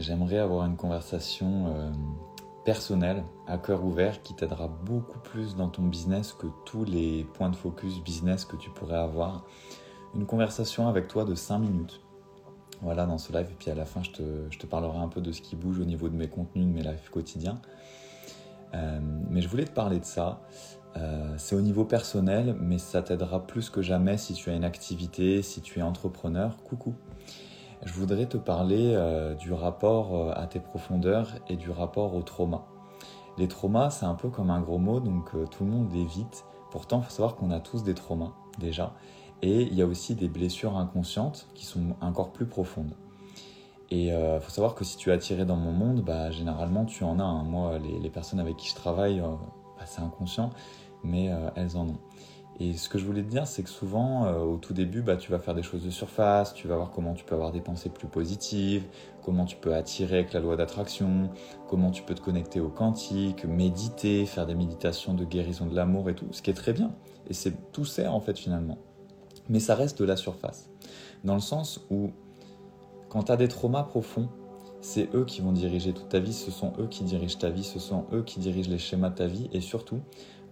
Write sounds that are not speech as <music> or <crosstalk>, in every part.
j'aimerais avoir une conversation euh, personnelle, à cœur ouvert, qui t'aidera beaucoup plus dans ton business que tous les points de focus business que tu pourrais avoir. Une conversation avec toi de 5 minutes. Voilà, dans ce live, et puis à la fin, je te, je te parlerai un peu de ce qui bouge au niveau de mes contenus, de mes lives quotidiens. Euh, mais je voulais te parler de ça. Euh, c'est au niveau personnel, mais ça t'aidera plus que jamais si tu as une activité, si tu es entrepreneur. Coucou. Je voudrais te parler euh, du rapport à tes profondeurs et du rapport au trauma. Les traumas, c'est un peu comme un gros mot, donc tout le monde évite. Pourtant, il faut savoir qu'on a tous des traumas déjà. Et il y a aussi des blessures inconscientes qui sont encore plus profondes. Et il euh, faut savoir que si tu es attiré dans mon monde, bah, généralement tu en as. Hein. Moi, les, personnes avec qui je travaille, euh, bah, c'est inconscient, mais euh, elles en ont. Et ce que je voulais te dire, c'est que souvent, au tout début, bah, tu vas faire des choses de surface, tu vas voir comment tu peux avoir des pensées plus positives, comment tu peux attirer avec la loi d'attraction, comment tu peux te connecter au quantique, méditer, faire des méditations de guérison de l'amour et tout, ce qui est très bien. Et c'est tout sert en fait finalement. Mais ça reste de la surface. Dans le sens où quand tu as des traumas profonds, c'est eux qui vont diriger toute ta vie, ce sont eux qui dirigent ta vie, ce sont eux qui dirigent les schémas de ta vie. Et surtout,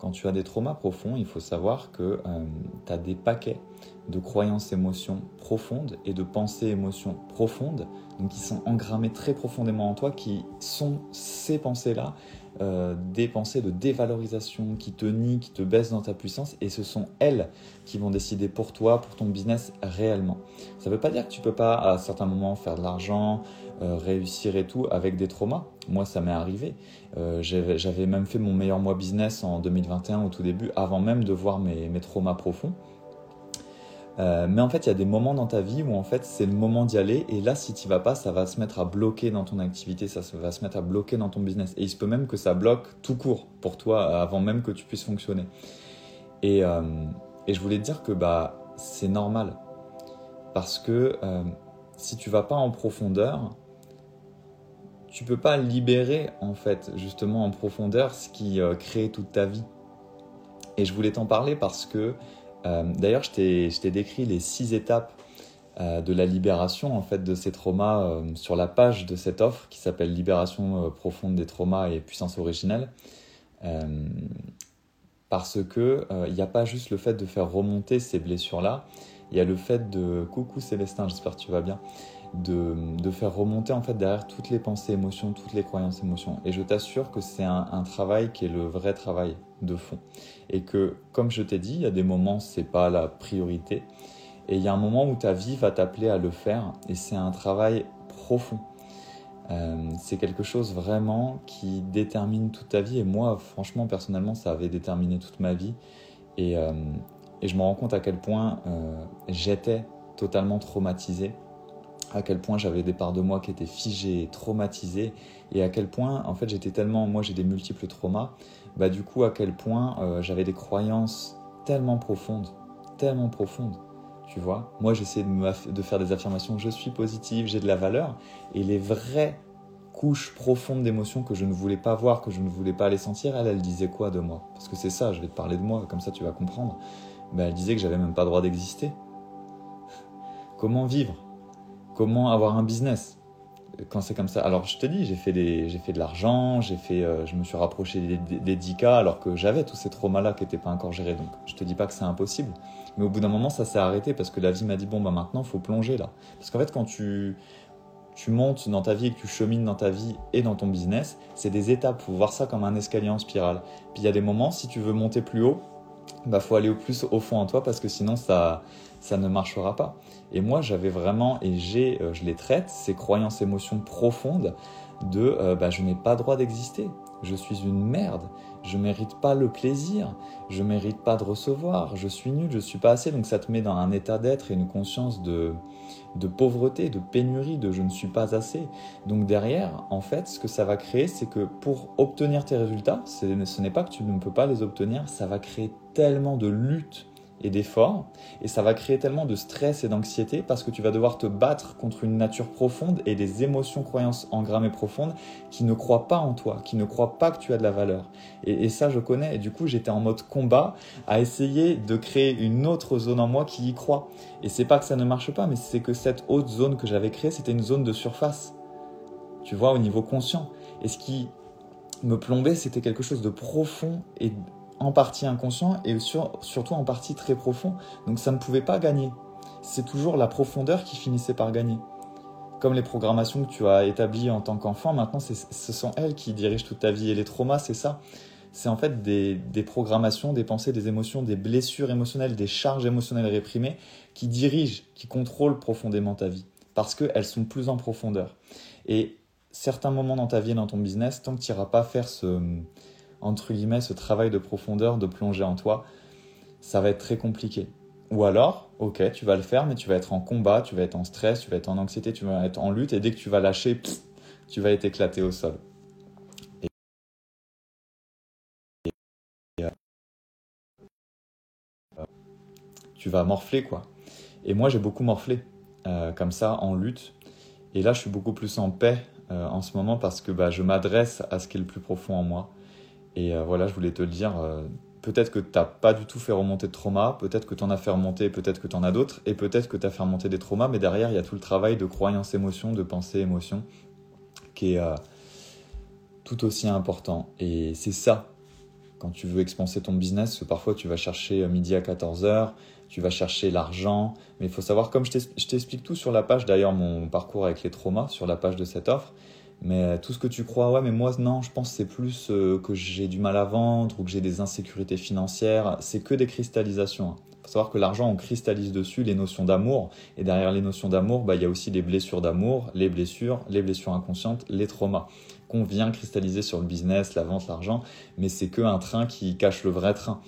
quand tu as des traumas profonds, il faut savoir que euh, tu as des paquets de croyances, émotions profondes et de pensées, émotions profondes, donc qui sont engrammés très profondément en toi, qui sont ces pensées-là euh, des pensées de dévalorisation qui te nient, qui te baissent dans ta puissance, et ce sont elles qui vont décider pour toi, pour ton business réellement. Ça ne veut pas dire que tu peux pas à certains moments faire de l'argent, euh, réussir et tout avec des traumas. Moi, ça m'est arrivé. Euh, j'avais même fait mon meilleur mois business en 2021 au tout début, avant même de voir mes traumas profonds. Euh, mais en fait, il y a des moments dans ta vie où en fait c'est le moment d'y aller. Et là, si tu vas pas, ça va se mettre à bloquer dans ton activité, ça va se mettre à bloquer dans ton business. Et il se peut même que ça bloque tout court pour toi avant même que tu puisses fonctionner. Et, euh, et je voulais te dire que bah c'est normal parce que si tu vas pas en profondeur, tu peux pas libérer en fait justement en profondeur ce qui crée toute ta vie. Et je voulais t'en parler parce que euh, d'ailleurs, je t'ai décrit les six étapes euh, de la libération en fait de ces traumas euh, sur la page de cette offre qui s'appelle Libération profonde des traumas et puissance originelle. parce que il n'y a pas juste le fait de faire remonter ces blessures-là, il y a le fait de coucou Célestin, j'espère que tu vas bien, de, faire remonter en fait derrière toutes les pensées, émotions, toutes les croyances, émotions. Et je t'assure que c'est un, travail qui est le vrai travail de fond. Et que, comme je t'ai dit, il y a des moments c'est pas la priorité, et il y a un moment où ta vie va t'appeler à le faire, et c'est un travail profond. Euh, c'est quelque chose vraiment qui détermine toute ta vie. Et moi, franchement, personnellement, ça avait déterminé toute ma vie. Et, euh, je me rends compte à quel point euh, j'étais totalement traumatisé à quel point j'avais des parts de moi qui étaient figées, traumatisées, et à quel point, en fait, j'étais tellement, moi j'ai des multiples traumas, bah du coup, à quel point euh, j'avais des croyances tellement profondes, tellement profondes, tu vois. Moi, j'essayais de, de faire des affirmations, je suis positive, j'ai de la valeur, et les vraies couches profondes d'émotions que je ne voulais pas voir, que je ne voulais pas les sentir, elle, elle disait quoi de moi? Parce que c'est ça, je vais te parler de moi, comme ça tu vas comprendre. Bah, elle disait que j'avais même pas droit d'exister. Comment vivre? Comment avoir un business quand c'est comme ça. Alors je te dis, j'ai fait, fait de l'argent, j'ai fait, euh, je me suis rapproché des, des, 10 alors que j'avais tous ces traumas-là qui n'étaient pas encore gérés. Donc je te dis pas que c'est impossible. Mais au bout d'un moment, ça s'est arrêté parce que la vie m'a dit, bon, bah maintenant, faut plonger là. Parce qu'en fait, quand tu, tu montes dans ta vie et que tu chemines dans ta vie et dans ton business, c'est des étapes. Faut voir ça comme un escalier en spirale. Puis il y a des moments, si tu veux monter plus haut, bah faut aller au plus au fond en toi parce que sinon ça, ça ne marchera pas. Et moi, j'avais vraiment, et j'ai, euh, je les traite, ces croyances, émotions profondes de euh, bah, je n'ai pas droit d'exister, je suis une merde, je mérite pas le plaisir, je mérite pas de recevoir, je suis nul, je suis pas assez. Donc ça te met dans un état d'être et une conscience de, de pauvreté, de pénurie, de je ne suis pas assez. Donc derrière, en fait, ce que ça va créer, c'est que pour obtenir tes résultats, ce n'est pas que tu ne peux pas les obtenir, ça va créer tellement de lutte et d'efforts, et ça va créer tellement de stress et d'anxiété parce que tu vas devoir te battre contre une nature profonde et des émotions, croyances engrammées profondes qui ne croient pas en toi, qui ne croient pas que tu as de la valeur. Et, ça, je connais, et du coup, j'étais en mode combat à essayer de créer une autre zone en moi qui y croit. Et c'est pas que ça ne marche pas, mais c'est que cette autre zone que j'avais créée, c'était une zone de surface. tu vois, au niveau conscient. Et ce qui me plombait, c'était quelque chose de profond et en partie inconscient et surtout en partie très profond. Donc ça ne pouvait pas gagner. C'est toujours la profondeur qui finissait par gagner. Comme les programmations que tu as établies en tant qu'enfant, maintenant ce sont elles qui dirigent toute ta vie. Et les traumas, c'est ça. C'est en fait des, des, programmations, des pensées, des émotions, des blessures émotionnelles, des charges émotionnelles réprimées qui dirigent, qui contrôlent profondément ta vie. Parce qu'elles sont plus en profondeur. Et certains moments dans ta vie et dans ton business, tant que tu n'iras pas faire ce, entre guillemets, ce travail de profondeur, de plonger en toi, ça va être très compliqué. Ou alors, ok, tu vas le faire, mais tu vas être en combat, tu vas être en stress, tu vas être en anxiété, tu vas être en lutte, et dès que tu vas lâcher, tu vas être éclaté au sol. Euh, tu vas morfler, quoi. Et moi, j'ai beaucoup morflé, euh, comme ça, en lutte. Et là, je suis beaucoup plus en paix euh, en ce moment parce que bah, je m'adresse à ce qui est le plus profond en moi. Et euh, voilà, je voulais te le dire. Euh, peut-être que tu n'as pas du tout fait remonter de trauma, peut-être que tu en as fait remonter, peut-être que tu en as d'autres, et peut-être que tu as fait remonter des traumas, mais derrière, il y a tout le travail de croyance, émotion, de pensée, émotion, qui est tout aussi important. Et c'est ça, quand tu veux expanser ton business, parfois tu vas chercher midi à 14h, tu vas chercher l'argent, mais il faut savoir, comme je t'explique tout sur la page, d'ailleurs mon parcours avec les traumas, sur la page de cette offre, mais euh, tout ce que tu crois, ouais, mais moi, non, je pense c'est plus euh, que j'ai du mal à vendre ou que j'ai des insécurités financières. C'est que des cristallisations. Il hein. faut savoir que l'argent, on cristallise dessus les notions d'amour. Et derrière les notions d'amour, bah, il y a aussi les blessures d'amour, les blessures, les blessures inconscientes, les traumas qu'on vient cristalliser sur le business, la vente, l'argent. Mais c'est que un train qui cache le vrai train.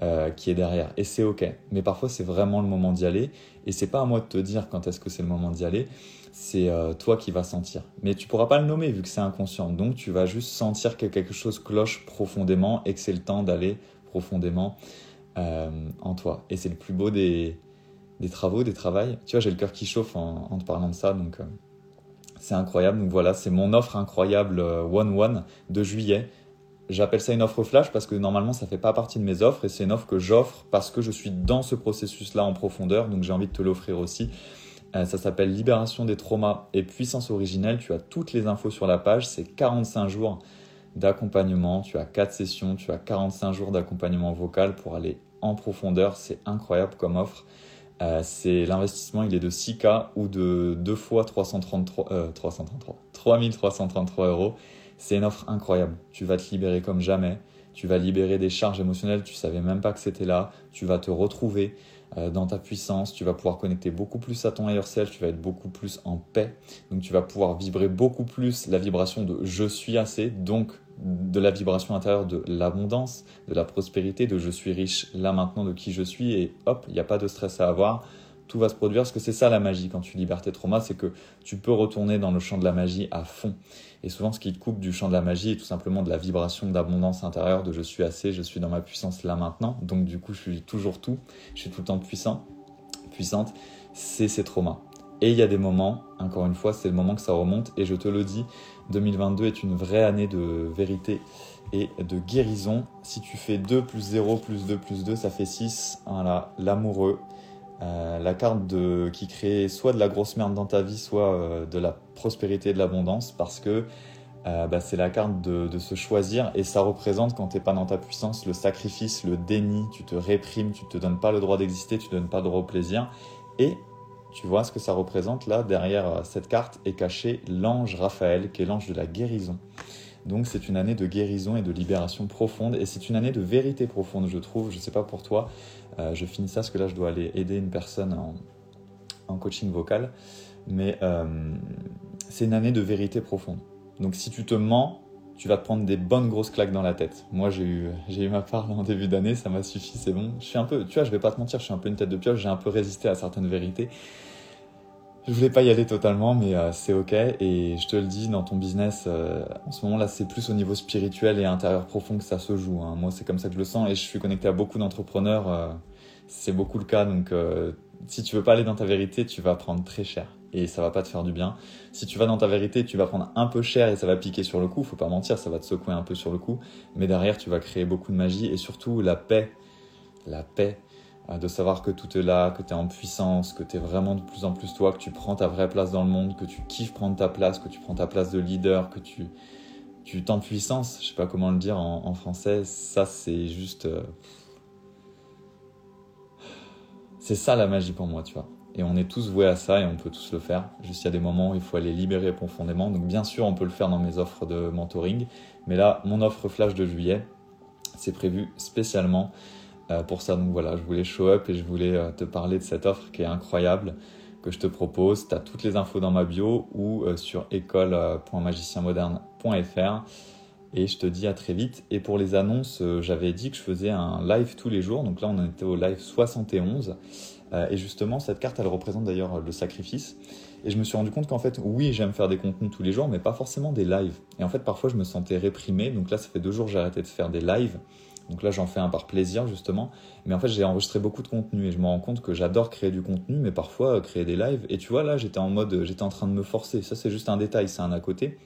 Euh, qui est derrière. Et c'est ok. Mais parfois, c'est vraiment le moment d'y aller. Et c'est pas à moi de te dire quand est-ce que c'est le moment d'y aller c'est euh, toi qui vas sentir. Mais tu pourras pas le nommer vu que c'est inconscient. Donc tu vas juste sentir que quelque chose cloche profondément et que c'est le temps d'aller profondément euh, en toi. Et c'est le plus beau des, des travaux, des travails. Tu vois, j'ai le cœur qui chauffe en, te parlant de ça. Donc euh, c'est incroyable. Donc voilà, c'est mon offre incroyable One One de juillet. J'appelle ça une offre flash parce que normalement ça fait pas partie de mes offres et c'est une offre que j'offre parce que je suis dans ce processus là en profondeur donc j'ai envie de te l'offrir aussi ça s'appelle Libération des traumas et puissance originelle. Tu as toutes les infos sur la page. C'est 45 jours d'accompagnement. Tu as 4 sessions. Tu as 45 jours d'accompagnement vocal pour aller en profondeur. C'est incroyable comme offre. Euh, c'est l'investissement, il est de 6K ou de 2 fois 333, euh, 333, 3333 euros. C'est une offre incroyable. Tu vas te libérer comme jamais. Tu vas libérer des charges émotionnelles. Tu savais même pas que c'était là. Tu vas te retrouver. Euh, dans ta puissance, tu vas pouvoir connecter beaucoup plus à ton higher self, tu vas être beaucoup plus en paix, donc tu vas pouvoir vibrer beaucoup plus la vibration de je suis assez, donc de la vibration intérieure de l'abondance, de la prospérité, de je suis riche là maintenant de qui je suis et hop, il n'y a pas de stress à avoir tout va se produire. Parce que c'est ça la magie quand tu libères tes traumas, c'est que tu peux retourner dans le champ de la magie à fond. Et souvent, ce qui te coupe du champ de la magie est tout simplement de la vibration d'abondance intérieure, de je suis assez, je suis dans ma puissance là maintenant. Donc du coup, je suis toujours tout, je suis tout le temps puissant, puissante. C'est ces traumas. Et il y a des moments, encore une fois, c'est le moment que ça remonte. Et je te le dis, 2022 est une vraie année de vérité et de guérison. Si tu fais 2 plus 0 plus 2 plus 2, ça fait 6. Voilà, l'amoureux, euh, la carte qui crée soit de la grosse merde dans ta vie, soit euh, de la prospérité et de l'abondance, parce que euh, bah, c'est la carte de, se choisir et ça représente quand tu n'es pas dans ta puissance le sacrifice, le déni, tu te réprimes, tu te donnes pas le droit d'exister, tu te donnes pas le droit au plaisir. Et tu vois ce que ça représente là, derrière cette carte est caché l'ange Raphaël, qui est l'ange de la guérison. Donc c'est une année de guérison et de libération profonde et c'est une année de vérité profonde, je trouve. Je ne sais pas pour toi. Euh, je finis ça parce que là je dois aller aider une personne en, coaching vocal. Mais euh, c'est une année de vérité profonde. Donc si tu te mens, tu vas te prendre des bonnes grosses claques dans la tête. Moi, j'ai eu, <laughs> j'ai eu ma part en début d'année, ça m'a suffi, c'est bon. Je suis un peu, tu vois, je vais pas te mentir, je suis un peu une tête de pioche, j'ai un peu résisté à certaines vérités. Je voulais pas y aller totalement, mais euh, c'est ok. Et je te le dis, dans ton business, euh, en ce moment-là, c'est plus au niveau spirituel et intérieur profond que ça se joue. Hein. Moi, c'est comme ça que je le sens, et je suis connecté à beaucoup d'entrepreneurs. Euh, c'est beaucoup le cas. Donc, si tu veux pas aller dans ta vérité, tu vas prendre très cher et ça va pas te faire du bien. Si tu vas dans ta vérité, tu vas prendre un peu cher et ça va piquer sur le coup. Faut pas mentir, ça va te secouer un peu sur le coup. Mais derrière, tu vas créer beaucoup de magie et surtout la paix, la paix de savoir que tout est là, que tu es en puissance, que tu es vraiment de plus en plus toi, que tu prends ta vraie place dans le monde, que tu kiffes prendre ta place, que tu prends ta place de leader, que tu, tu t'en puissance, je sais pas comment le dire en, français, ça c'est juste... Euh, c'est ça la magie pour moi, tu vois. Et on est tous voués à ça et on peut tous le faire. Juste il y a des moments où il faut aller libérer profondément. Donc bien sûr, on peut le faire dans mes offres de mentoring. Mais là, mon offre flash de juillet, c'est prévu spécialement euh, pour ça. Donc voilà, je voulais show up et je voulais euh, te parler de cette offre qui est incroyable que je te propose. Tu as toutes les infos dans ma bio ou euh, sur école.magicienmoderne.fr. Et je te dis à très vite. Et pour les annonces, j'avais dit que je faisais un live tous les jours. Donc là, on était au live 71. et justement, cette carte, elle représente d'ailleurs le sacrifice. Et je me suis rendu compte qu'en fait, oui, j'aime faire des contenus tous les jours, mais pas forcément des lives. Et en fait, parfois, je me sentais réprimé. Donc là, ça fait deux jours que j'ai arrêté de faire des lives. Donc là, j'en fais un par plaisir, justement. Mais en fait, j'ai enregistré beaucoup de contenu et je me rends compte que j'adore créer du contenu, mais parfois euh, créer des lives. Et tu vois, là, j'étais en mode, euh, j'étais en train de me forcer. Ça, c'est juste un détail, c'est un à côté.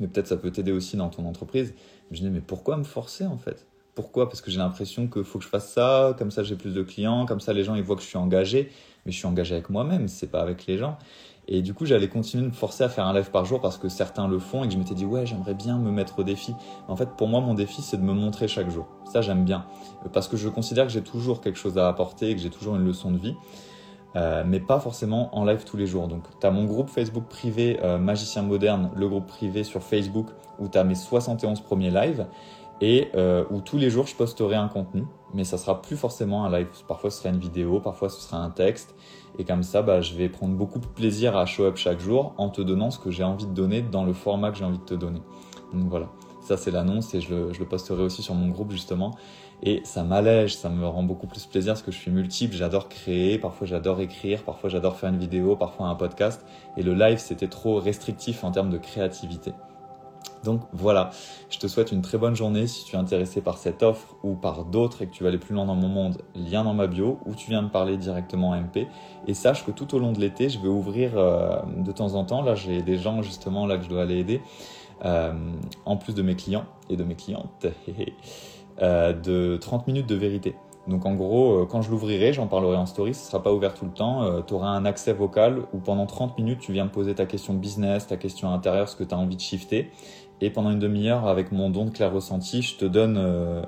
Mais peut-être ça peut t'aider aussi dans ton entreprise. Je me dis, mais pourquoi me forcer, en fait? Pourquoi? Parce que j'ai l'impression qu'il faut que je fasse ça, comme ça j'ai plus de clients, comme ça les gens ils voient que je suis engagé. Mais je suis engagé avec moi-même, c'est pas avec les gens. Et du coup, j'allais continuer de me forcer à faire un live par jour parce que certains le font et que je m'étais dit, ouais, j'aimerais bien me mettre au défi. En fait, pour moi, mon défi, c'est de me montrer chaque jour. Ça, j'aime bien. Parce que je considère que j'ai toujours quelque chose à apporter et que j'ai toujours une leçon de vie. Euh, mais pas forcément en live tous les jours. Donc, tu as mon groupe Facebook privé euh, Magicien Moderne, le groupe privé sur Facebook, où tu as mes 71 premiers lives et euh, où tous les jours je posterai un contenu, mais ça sera plus forcément un live. Parfois ce sera une vidéo, parfois ce sera un texte, et comme ça, bah, je vais prendre beaucoup de plaisir à show up chaque jour en te donnant ce que j'ai envie de donner dans le format que j'ai envie de te donner. Donc voilà, ça c'est l'annonce et je le, je le, posterai aussi sur mon groupe justement. Et ça m'allège, ça me rend beaucoup plus plaisir parce que je suis multiple, j'adore créer, parfois j'adore écrire, parfois j'adore faire une vidéo, parfois un podcast. Et le live c'était trop restrictif en termes de créativité. Donc voilà, je te souhaite une très bonne journée. Si tu es intéressé par cette offre ou par d'autres et que tu veux aller plus loin dans mon monde, lien dans ma bio ou tu viens me parler directement en MP. Et sache que tout au long de l'été, je vais ouvrir euh, de temps en temps. Là, j'ai des gens justement là que je dois aller aider, euh, en plus de mes clients et de mes clientes, <laughs> euh, de 30 minutes de vérité. Donc en gros, quand je l'ouvrirai, j'en parlerai en story, ce sera pas ouvert tout le temps. tu auras un accès vocal où pendant 30 minutes, tu viens me poser ta question business, ta question intérieure, ce que tu as envie de shifter. Et pendant une demi-heure, avec mon don de clair ressenti, je te donne euh,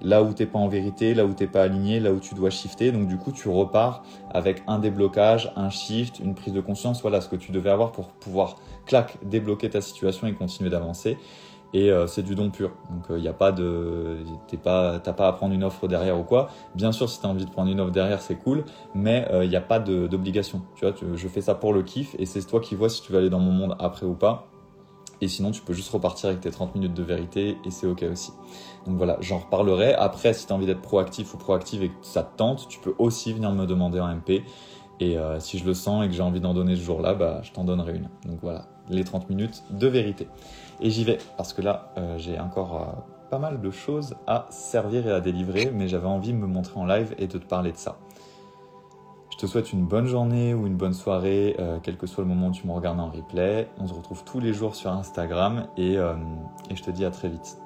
là où t'es pas en vérité, là où t'es pas aligné, là où tu dois shifter. Donc du coup, tu repars avec un déblocage, un shift, une prise de conscience. Voilà ce que tu devais avoir pour pouvoir, clac, débloquer ta situation et continuer d'avancer. Et euh, c'est du don pur. Donc il euh, n'y a pas de, t'es pas, t'as pas à prendre une offre derrière ou quoi. Bien sûr, si tu as envie de prendre une offre derrière, c'est cool, mais il n'y a pas d'obligation. Tu vois, je fais ça pour le kiff et c'est toi qui vois si tu veux aller dans mon monde après ou pas. Et sinon, tu peux juste repartir avec tes 30 minutes de vérité et c'est OK aussi. Donc voilà, j'en reparlerai. Après, si tu as envie d'être proactif ou proactive et que ça te tente, tu peux aussi venir me demander en MP. Et euh, si je le sens et que j'ai envie d'en donner ce jour-là, bah, je t'en donnerai une. Donc voilà, les 30 minutes de vérité. Et j'y vais parce que là, euh, j'ai encore euh, pas mal de choses à servir et à délivrer, mais j'avais envie de me montrer en live et de te parler de ça. Je te souhaite une bonne journée ou une bonne soirée, euh, quel que soit le moment où tu me regardes en replay. On se retrouve tous les jours sur Instagram et, et je te dis à très vite.